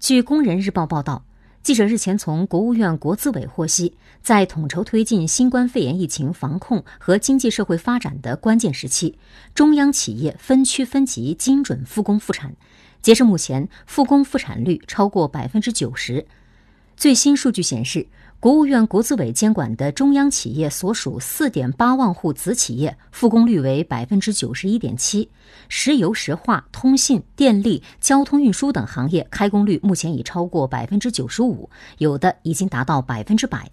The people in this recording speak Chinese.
据《工人日报》报道。记者日前从国务院国资委获悉，在统筹推进新冠肺炎疫情防控和经济社会发展的关键时期，中央企业分区分级精准复工复产，截至目前，复工复产率超过百分之九十。最新数据显示。国务院国资委监管的中央企业所属四点八万户子企业复工率为百分之九十一点七，石油石化、通信、电力、交通运输等行业开工率目前已超过百分之九十五，有的已经达到百分之百。